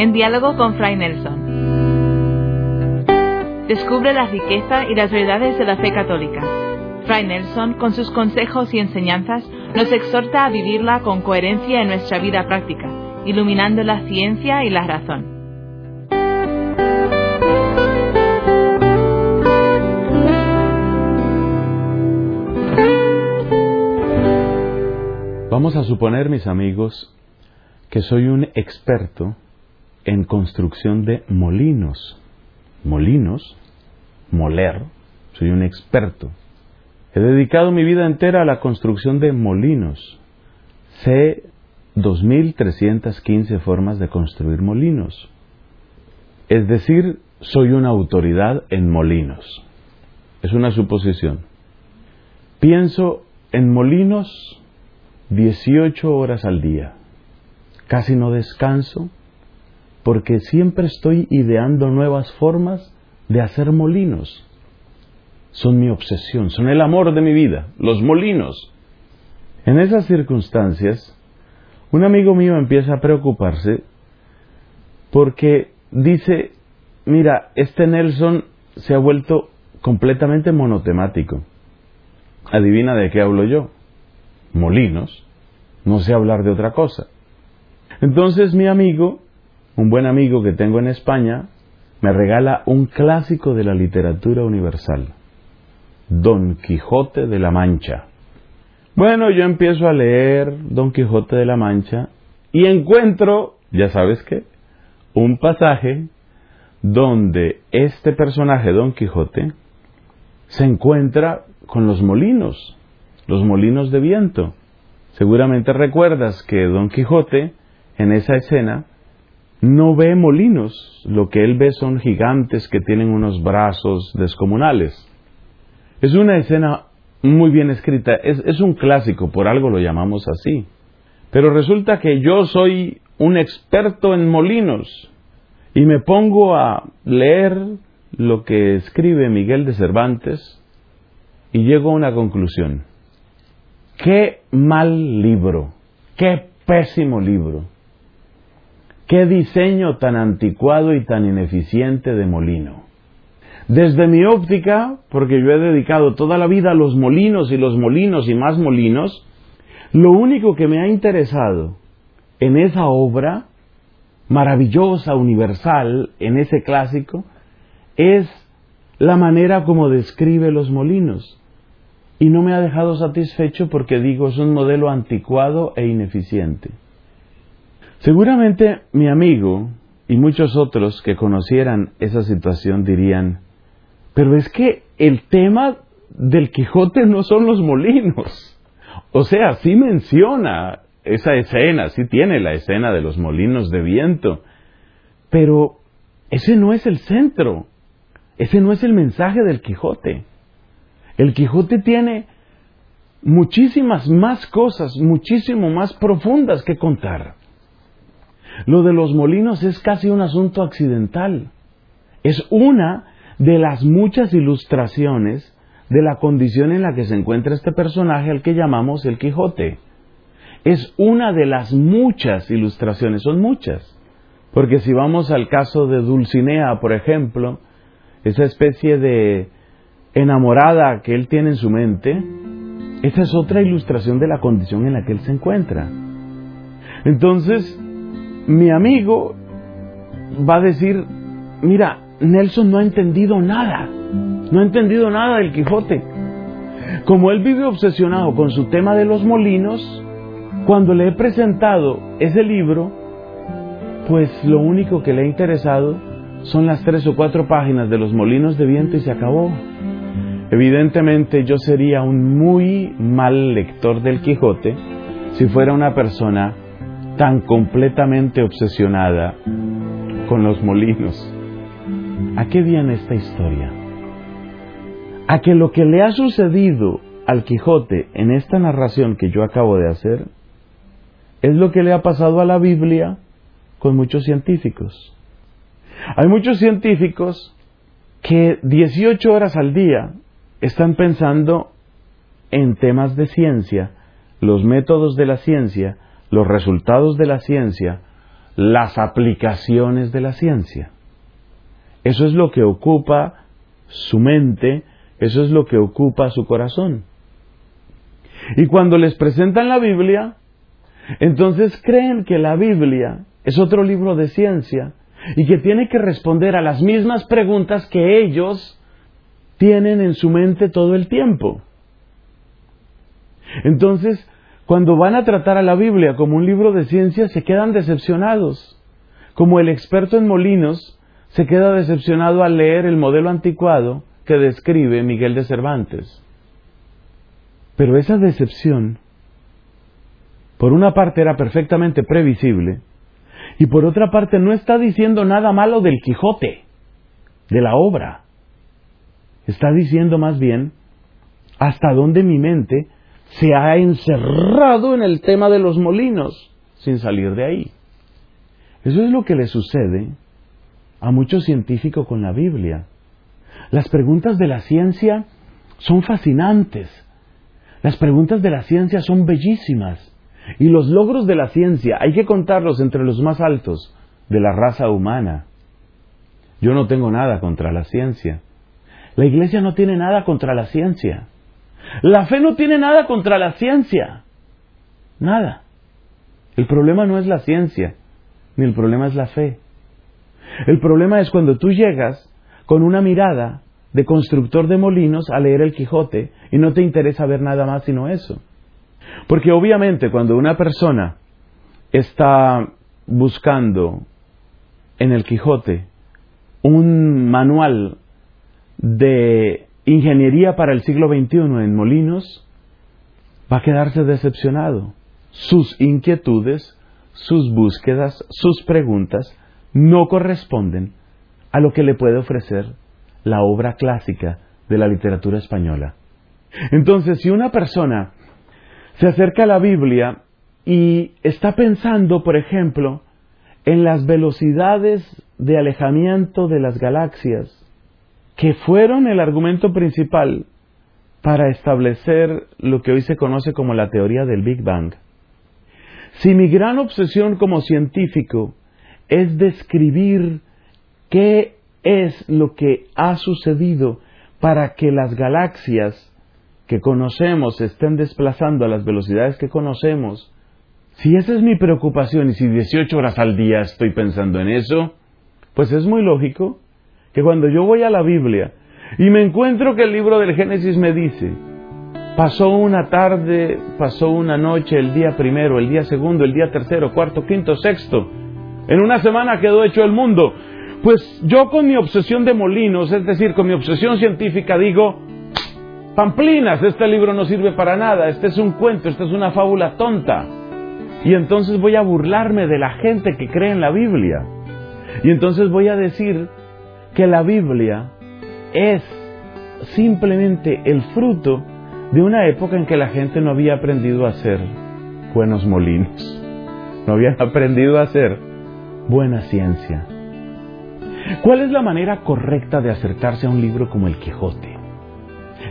en diálogo con Fray Nelson. Descubre la riqueza y las verdades de la fe católica. Fray Nelson, con sus consejos y enseñanzas, nos exhorta a vivirla con coherencia en nuestra vida práctica, iluminando la ciencia y la razón. Vamos a suponer, mis amigos, que soy un experto en construcción de molinos. Molinos, moler, soy un experto. He dedicado mi vida entera a la construcción de molinos. Sé 2.315 formas de construir molinos. Es decir, soy una autoridad en molinos. Es una suposición. Pienso en molinos 18 horas al día. Casi no descanso porque siempre estoy ideando nuevas formas de hacer molinos. Son mi obsesión, son el amor de mi vida, los molinos. En esas circunstancias, un amigo mío empieza a preocuparse porque dice, mira, este Nelson se ha vuelto completamente monotemático. Adivina de qué hablo yo molinos, no sé hablar de otra cosa. Entonces mi amigo, un buen amigo que tengo en España, me regala un clásico de la literatura universal, Don Quijote de la Mancha. Bueno, yo empiezo a leer Don Quijote de la Mancha y encuentro, ya sabes qué, un pasaje donde este personaje, Don Quijote, se encuentra con los molinos los molinos de viento. Seguramente recuerdas que Don Quijote, en esa escena, no ve molinos, lo que él ve son gigantes que tienen unos brazos descomunales. Es una escena muy bien escrita, es, un clásico, por algo lo llamamos así. Pero resulta que yo soy un experto en molinos y me pongo a leer lo que escribe Miguel de Cervantes y llego a una conclusión. Qué mal libro, qué pésimo libro, qué diseño tan anticuado y tan ineficiente de molino. Desde mi óptica, porque yo he dedicado toda la vida a los molinos y los molinos y más molinos, lo único que me ha interesado en esa obra maravillosa, universal, en ese clásico, es la manera como describe los molinos y no me ha dejado satisfecho porque digo es un modelo anticuado e ineficiente. Seguramente mi amigo y muchos otros que conocieran esa situación dirían, pero es que el tema del Quijote no son los molinos. O sea, sí menciona esa escena, sí tiene la escena de los molinos de viento, pero ese no es el centro, ese no es el mensaje del Quijote. El Quijote tiene muchísimas más cosas, muchísimo más profundas que contar. Lo de los molinos es casi un asunto accidental. Es una de las muchas ilustraciones de la condición en la que se encuentra este personaje al que llamamos el Quijote. Es una de las muchas ilustraciones, son muchas. Porque si vamos al caso de Dulcinea, por ejemplo, esa especie de enamorada que él tiene en su mente, esa es otra ilustración de la condición en la que él se encuentra. Entonces, mi amigo va a decir, mira, Nelson no ha entendido nada, no ha entendido nada del Quijote. Como él vive obsesionado con su tema de los molinos, cuando le he presentado ese libro, pues lo único que le ha interesado son las tres o cuatro páginas de los molinos de viento y se acabó. Evidentemente yo sería un muy mal lector del Quijote si fuera una persona tan completamente obsesionada con los molinos. ¿A qué viene esta historia? A que lo que le ha sucedido al Quijote en esta narración que yo acabo de hacer es lo que le ha pasado a la Biblia con muchos científicos. Hay muchos científicos que 18 horas al día están pensando en temas de ciencia, los métodos de la ciencia, los resultados de la ciencia, las aplicaciones de la ciencia. Eso es lo que ocupa su mente, eso es lo que ocupa su corazón. Y cuando les presentan la Biblia, entonces creen que la Biblia es otro libro de ciencia y que tiene que responder a las mismas preguntas que ellos tienen en su mente todo el tiempo. Entonces, cuando van a tratar a la Biblia como un libro de ciencia, se quedan decepcionados. Como el experto en molinos se queda decepcionado al leer el modelo anticuado que describe Miguel de Cervantes. Pero esa decepción, por una parte era perfectamente previsible, y por otra parte no está diciendo nada malo del Quijote, de la obra. Está diciendo más bien hasta dónde mi mente se ha encerrado en el tema de los molinos sin salir de ahí. Eso es lo que le sucede a muchos científicos con la Biblia. Las preguntas de la ciencia son fascinantes. Las preguntas de la ciencia son bellísimas. Y los logros de la ciencia hay que contarlos entre los más altos de la raza humana. Yo no tengo nada contra la ciencia. La iglesia no tiene nada contra la ciencia. La fe no tiene nada contra la ciencia. Nada. El problema no es la ciencia, ni el problema es la fe. El problema es cuando tú llegas con una mirada de constructor de molinos a leer el Quijote y no te interesa ver nada más sino eso. Porque obviamente cuando una persona está buscando en el Quijote un manual de ingeniería para el siglo XXI en molinos, va a quedarse decepcionado. Sus inquietudes, sus búsquedas, sus preguntas no corresponden a lo que le puede ofrecer la obra clásica de la literatura española. Entonces, si una persona se acerca a la Biblia y está pensando, por ejemplo, en las velocidades de alejamiento de las galaxias, que fueron el argumento principal para establecer lo que hoy se conoce como la teoría del Big Bang. Si mi gran obsesión como científico es describir qué es lo que ha sucedido para que las galaxias que conocemos estén desplazando a las velocidades que conocemos, si esa es mi preocupación y si 18 horas al día estoy pensando en eso, pues es muy lógico que cuando yo voy a la Biblia y me encuentro que el libro del Génesis me dice, pasó una tarde, pasó una noche, el día primero, el día segundo, el día tercero, cuarto, quinto, sexto, en una semana quedó hecho el mundo. Pues yo con mi obsesión de molinos, es decir, con mi obsesión científica, digo, Pamplinas, este libro no sirve para nada, este es un cuento, esta es una fábula tonta. Y entonces voy a burlarme de la gente que cree en la Biblia. Y entonces voy a decir que la Biblia es simplemente el fruto de una época en que la gente no había aprendido a hacer buenos molinos, no habían aprendido a hacer buena ciencia. ¿Cuál es la manera correcta de acercarse a un libro como el Quijote?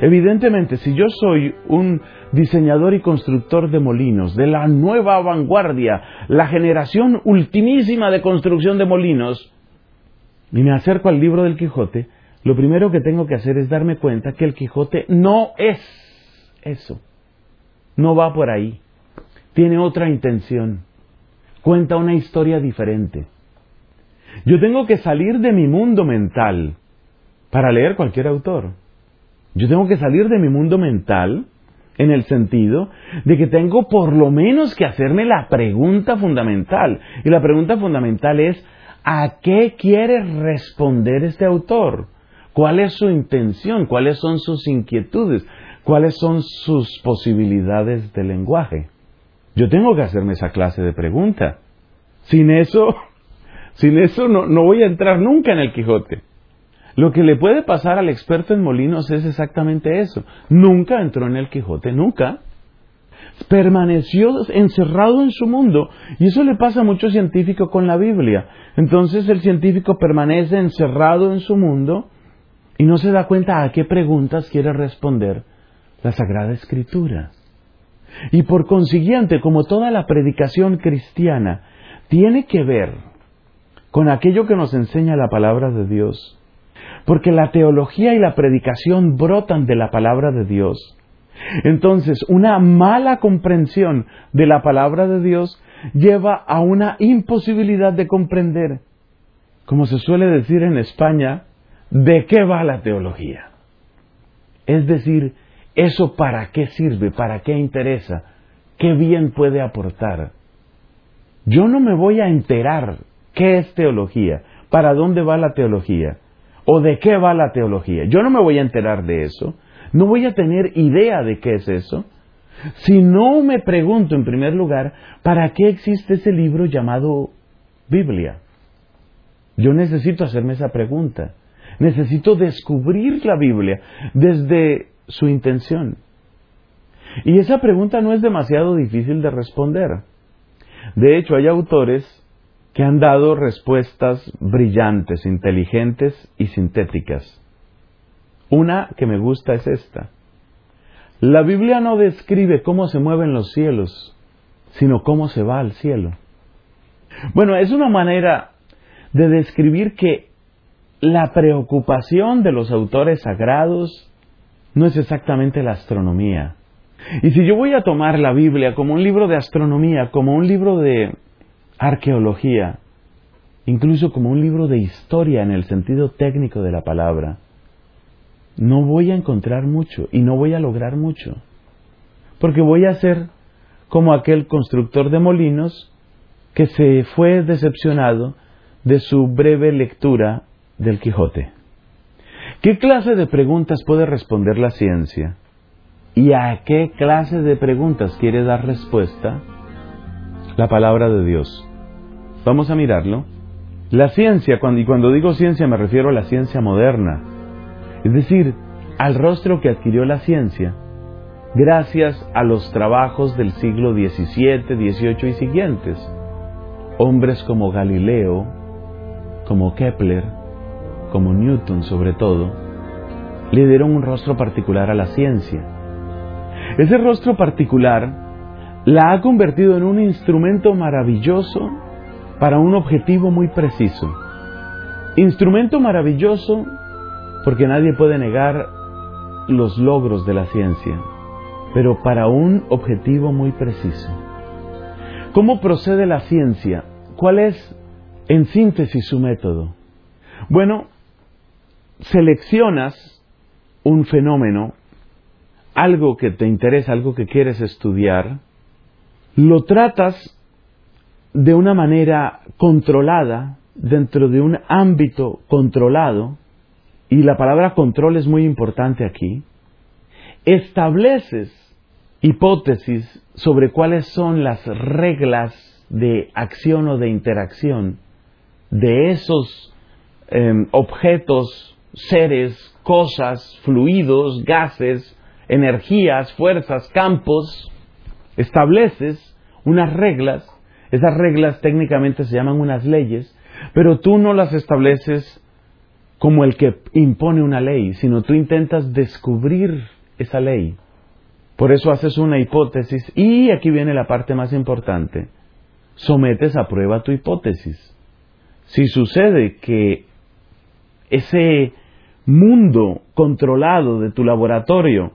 Evidentemente, si yo soy un diseñador y constructor de molinos, de la nueva vanguardia, la generación ultimísima de construcción de molinos, y me acerco al libro del Quijote, lo primero que tengo que hacer es darme cuenta que el Quijote no es eso, no va por ahí, tiene otra intención cuenta una historia diferente. Yo tengo que salir de mi mundo mental para leer cualquier autor. Yo tengo que salir de mi mundo mental en el sentido de que tengo por lo menos que hacerme la pregunta fundamental. Y la pregunta fundamental es, ¿a qué quiere responder este autor? ¿Cuál es su intención? ¿Cuáles son sus inquietudes? ¿Cuáles son sus posibilidades de lenguaje? Yo tengo que hacerme esa clase de pregunta. Sin eso, sin eso no, no voy a entrar nunca en el Quijote. Lo que le puede pasar al experto en molinos es exactamente eso. Nunca entró en el Quijote, nunca. Permaneció encerrado en su mundo. Y eso le pasa a muchos científicos con la Biblia. Entonces el científico permanece encerrado en su mundo y no se da cuenta a qué preguntas quiere responder la Sagrada Escritura. Y por consiguiente, como toda la predicación cristiana tiene que ver con aquello que nos enseña la palabra de Dios. Porque la teología y la predicación brotan de la palabra de Dios. Entonces, una mala comprensión de la palabra de Dios lleva a una imposibilidad de comprender, como se suele decir en España, de qué va la teología. Es decir, eso para qué sirve, para qué interesa, qué bien puede aportar. Yo no me voy a enterar qué es teología, para dónde va la teología, o de qué va la teología. Yo no me voy a enterar de eso, no voy a tener idea de qué es eso, si no me pregunto en primer lugar, ¿para qué existe ese libro llamado Biblia? Yo necesito hacerme esa pregunta. Necesito descubrir la Biblia desde su intención. Y esa pregunta no es demasiado difícil de responder. De hecho, hay autores que han dado respuestas brillantes, inteligentes y sintéticas. Una que me gusta es esta. La Biblia no describe cómo se mueven los cielos, sino cómo se va al cielo. Bueno, es una manera de describir que la preocupación de los autores sagrados no es exactamente la astronomía. Y si yo voy a tomar la Biblia como un libro de astronomía, como un libro de arqueología, incluso como un libro de historia en el sentido técnico de la palabra, no voy a encontrar mucho y no voy a lograr mucho. Porque voy a ser como aquel constructor de molinos que se fue decepcionado de su breve lectura del Quijote. ¿Qué clase de preguntas puede responder la ciencia? ¿Y a qué clase de preguntas quiere dar respuesta la palabra de Dios? Vamos a mirarlo. La ciencia, y cuando digo ciencia me refiero a la ciencia moderna, es decir, al rostro que adquirió la ciencia gracias a los trabajos del siglo XVII, XVIII y siguientes. Hombres como Galileo, como Kepler, como Newton sobre todo, le dieron un rostro particular a la ciencia. Ese rostro particular la ha convertido en un instrumento maravilloso para un objetivo muy preciso. Instrumento maravilloso porque nadie puede negar los logros de la ciencia, pero para un objetivo muy preciso. ¿Cómo procede la ciencia? ¿Cuál es, en síntesis, su método? Bueno, seleccionas un fenómeno, algo que te interesa, algo que quieres estudiar, lo tratas de una manera controlada, dentro de un ámbito controlado, y la palabra control es muy importante aquí, estableces hipótesis sobre cuáles son las reglas de acción o de interacción de esos em, objetos, seres, cosas, fluidos, gases, energías, fuerzas, campos, estableces unas reglas, esas reglas técnicamente se llaman unas leyes, pero tú no las estableces como el que impone una ley, sino tú intentas descubrir esa ley. Por eso haces una hipótesis y aquí viene la parte más importante. Sometes a prueba tu hipótesis. Si sucede que ese mundo controlado de tu laboratorio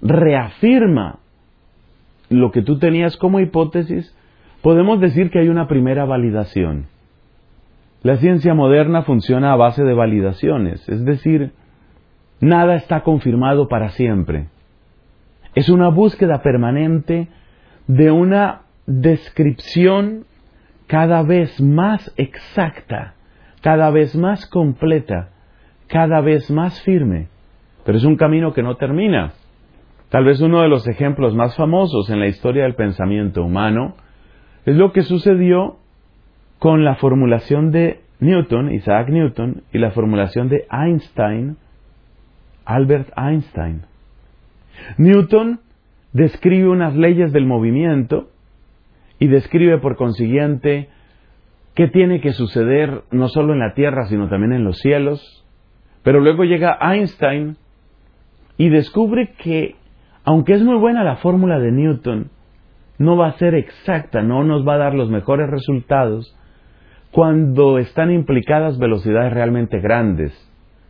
reafirma lo que tú tenías como hipótesis, podemos decir que hay una primera validación. La ciencia moderna funciona a base de validaciones, es decir, nada está confirmado para siempre. Es una búsqueda permanente de una descripción cada vez más exacta, cada vez más completa, cada vez más firme. Pero es un camino que no termina. Tal vez uno de los ejemplos más famosos en la historia del pensamiento humano es lo que sucedió con la formulación de Newton, Isaac Newton, y la formulación de Einstein, Albert Einstein. Newton describe unas leyes del movimiento y describe por consiguiente qué tiene que suceder no solo en la Tierra, sino también en los cielos. Pero luego llega Einstein y descubre que, aunque es muy buena la fórmula de Newton, no va a ser exacta, no nos va a dar los mejores resultados cuando están implicadas velocidades realmente grandes,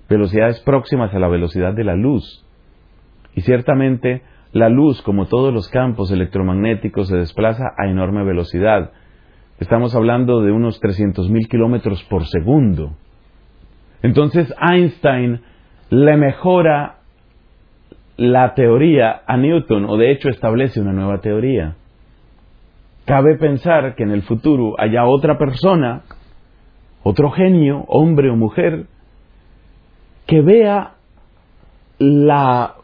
velocidades próximas a la velocidad de la luz. Y ciertamente la luz, como todos los campos electromagnéticos, se desplaza a enorme velocidad. Estamos hablando de unos 300.000 kilómetros por segundo. Entonces Einstein le mejora la teoría a Newton, o de hecho establece una nueva teoría. Cabe pensar que en el futuro haya otra persona, otro genio, hombre o mujer, que vea la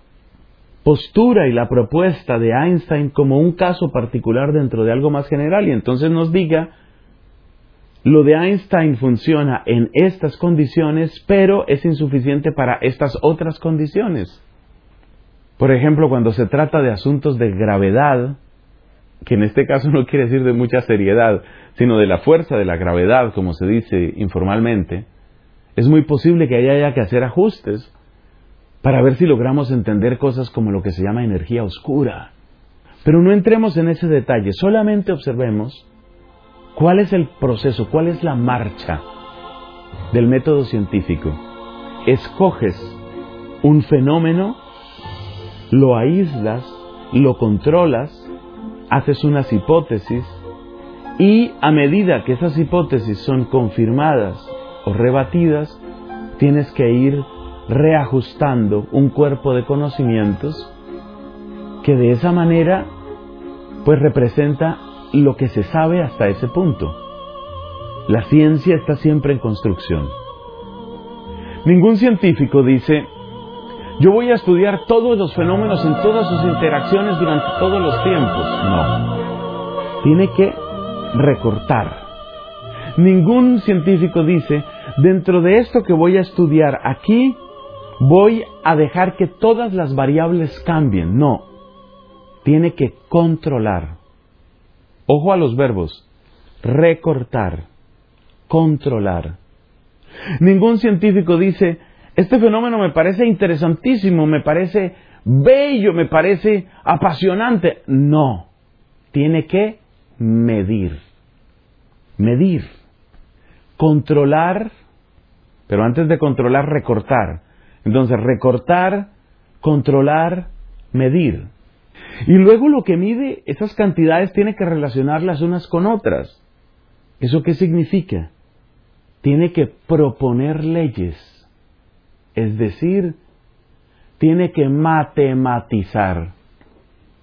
postura y la propuesta de Einstein como un caso particular dentro de algo más general y entonces nos diga, lo de Einstein funciona en estas condiciones, pero es insuficiente para estas otras condiciones. Por ejemplo, cuando se trata de asuntos de gravedad, que en este caso no quiere decir de mucha seriedad, sino de la fuerza de la gravedad, como se dice informalmente, es muy posible que haya que hacer ajustes para ver si logramos entender cosas como lo que se llama energía oscura. Pero no entremos en ese detalle, solamente observemos cuál es el proceso, cuál es la marcha del método científico. Escoges un fenómeno, lo aíslas, lo controlas, haces unas hipótesis y a medida que esas hipótesis son confirmadas o rebatidas, tienes que ir reajustando un cuerpo de conocimientos que de esa manera pues representa lo que se sabe hasta ese punto. La ciencia está siempre en construcción. Ningún científico dice, yo voy a estudiar todos los fenómenos en todas sus interacciones durante todos los tiempos. No. Tiene que recortar. Ningún científico dice, dentro de esto que voy a estudiar aquí, voy a dejar que todas las variables cambien. No. Tiene que controlar. Ojo a los verbos. Recortar. Controlar. Ningún científico dice, este fenómeno me parece interesantísimo, me parece bello, me parece apasionante. No, tiene que medir. Medir. Controlar, pero antes de controlar, recortar. Entonces, recortar, controlar, medir. Y luego lo que mide esas cantidades tiene que relacionarlas unas con otras. ¿Eso qué significa? Tiene que proponer leyes es decir, tiene que matematizar.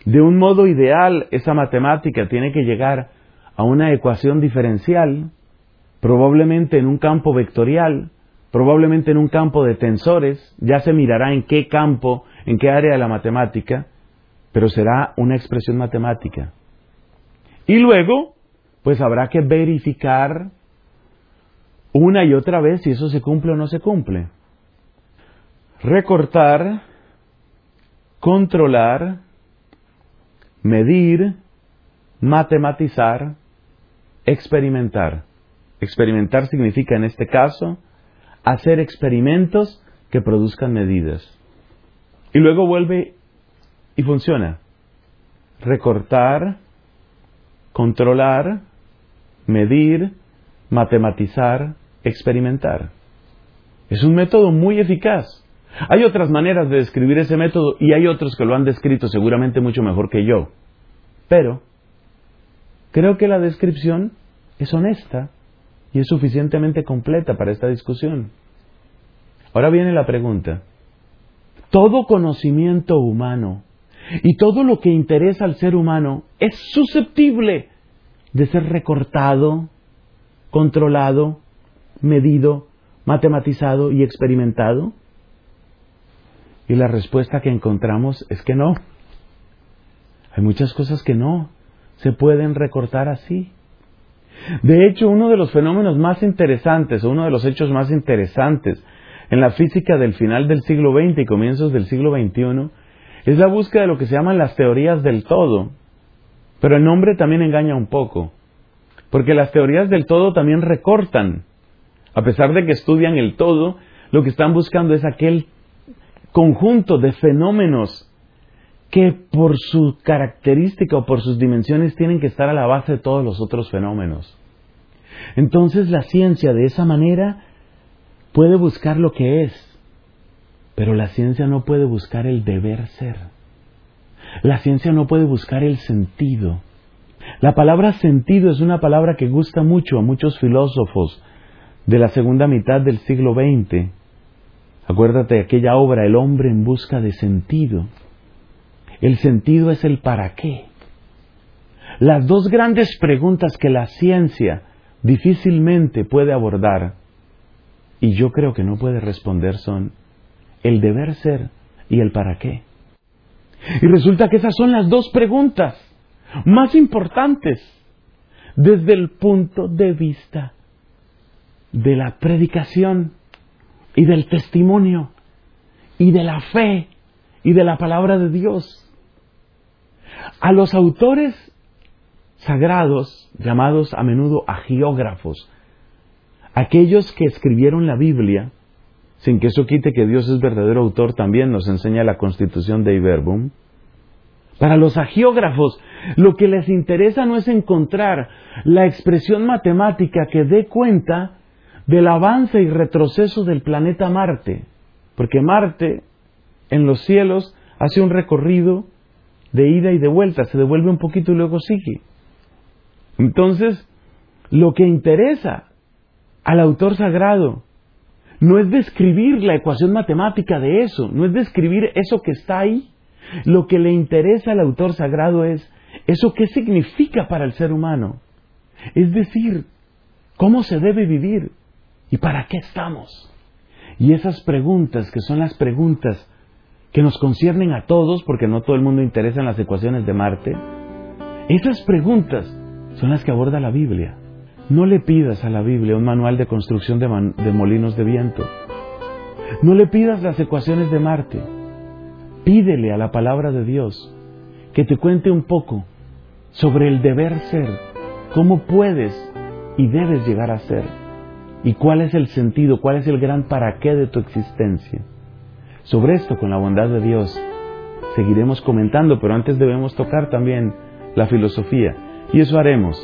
De un modo ideal, esa matemática tiene que llegar a una ecuación diferencial, probablemente en un campo vectorial, probablemente en un campo de tensores, ya se mirará en qué campo, en qué área de la matemática, pero será una expresión matemática. Y luego, pues habrá que verificar una y otra vez si eso se cumple o no se cumple recortar, controlar, medir, matematizar, experimentar. Experimentar significa en este caso hacer experimentos que produzcan medidas. Y luego vuelve y funciona. Recortar, controlar, medir, matematizar, experimentar. Es un método muy eficaz. Hay otras maneras de describir ese método y hay otros que lo han descrito seguramente mucho mejor que yo. Pero creo que la descripción es honesta y es suficientemente completa para esta discusión. Ahora viene la pregunta. Todo conocimiento humano y todo lo que interesa al ser humano es susceptible de ser recortado, controlado, medido, matematizado y experimentado. Y la respuesta que encontramos es que no. Hay muchas cosas que no se pueden recortar así. De hecho, uno de los fenómenos más interesantes, o uno de los hechos más interesantes en la física del final del siglo XX y comienzos del siglo XXI, es la búsqueda de lo que se llaman las teorías del todo. Pero el nombre también engaña un poco, porque las teorías del todo también recortan. A pesar de que estudian el todo, lo que están buscando es aquel conjunto de fenómenos que por su característica o por sus dimensiones tienen que estar a la base de todos los otros fenómenos. Entonces la ciencia de esa manera puede buscar lo que es, pero la ciencia no puede buscar el deber ser. La ciencia no puede buscar el sentido. La palabra sentido es una palabra que gusta mucho a muchos filósofos de la segunda mitad del siglo XX. Acuérdate de aquella obra, El hombre en busca de sentido. El sentido es el para qué. Las dos grandes preguntas que la ciencia difícilmente puede abordar y yo creo que no puede responder son el deber ser y el para qué. Y resulta que esas son las dos preguntas más importantes desde el punto de vista de la predicación y del testimonio y de la fe y de la palabra de Dios. A los autores sagrados, llamados a menudo agiógrafos, aquellos que escribieron la Biblia, sin que eso quite que Dios es verdadero autor, también nos enseña la constitución de Iberbum. Para los agiógrafos, lo que les interesa no es encontrar la expresión matemática que dé cuenta del avance y retroceso del planeta Marte, porque Marte en los cielos hace un recorrido de ida y de vuelta, se devuelve un poquito y luego sigue. Entonces, lo que interesa al autor sagrado no es describir la ecuación matemática de eso, no es describir eso que está ahí. Lo que le interesa al autor sagrado es eso qué significa para el ser humano. Es decir, cómo se debe vivir y para qué estamos. Y esas preguntas, que son las preguntas que nos conciernen a todos, porque no todo el mundo interesa en las ecuaciones de Marte, esas preguntas son las que aborda la Biblia. No le pidas a la Biblia un manual de construcción de, molinos de viento. No le pidas las ecuaciones de Marte. Pídele a la palabra de Dios que te cuente un poco sobre el deber ser, cómo puedes y debes llegar a ser, y cuál es el sentido, cuál es el gran para qué de tu existencia. Sobre esto, con la bondad de Dios, seguiremos comentando, pero antes debemos tocar también la filosofía. Y eso haremos,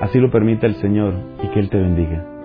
así lo permite el Señor, y que Él te bendiga.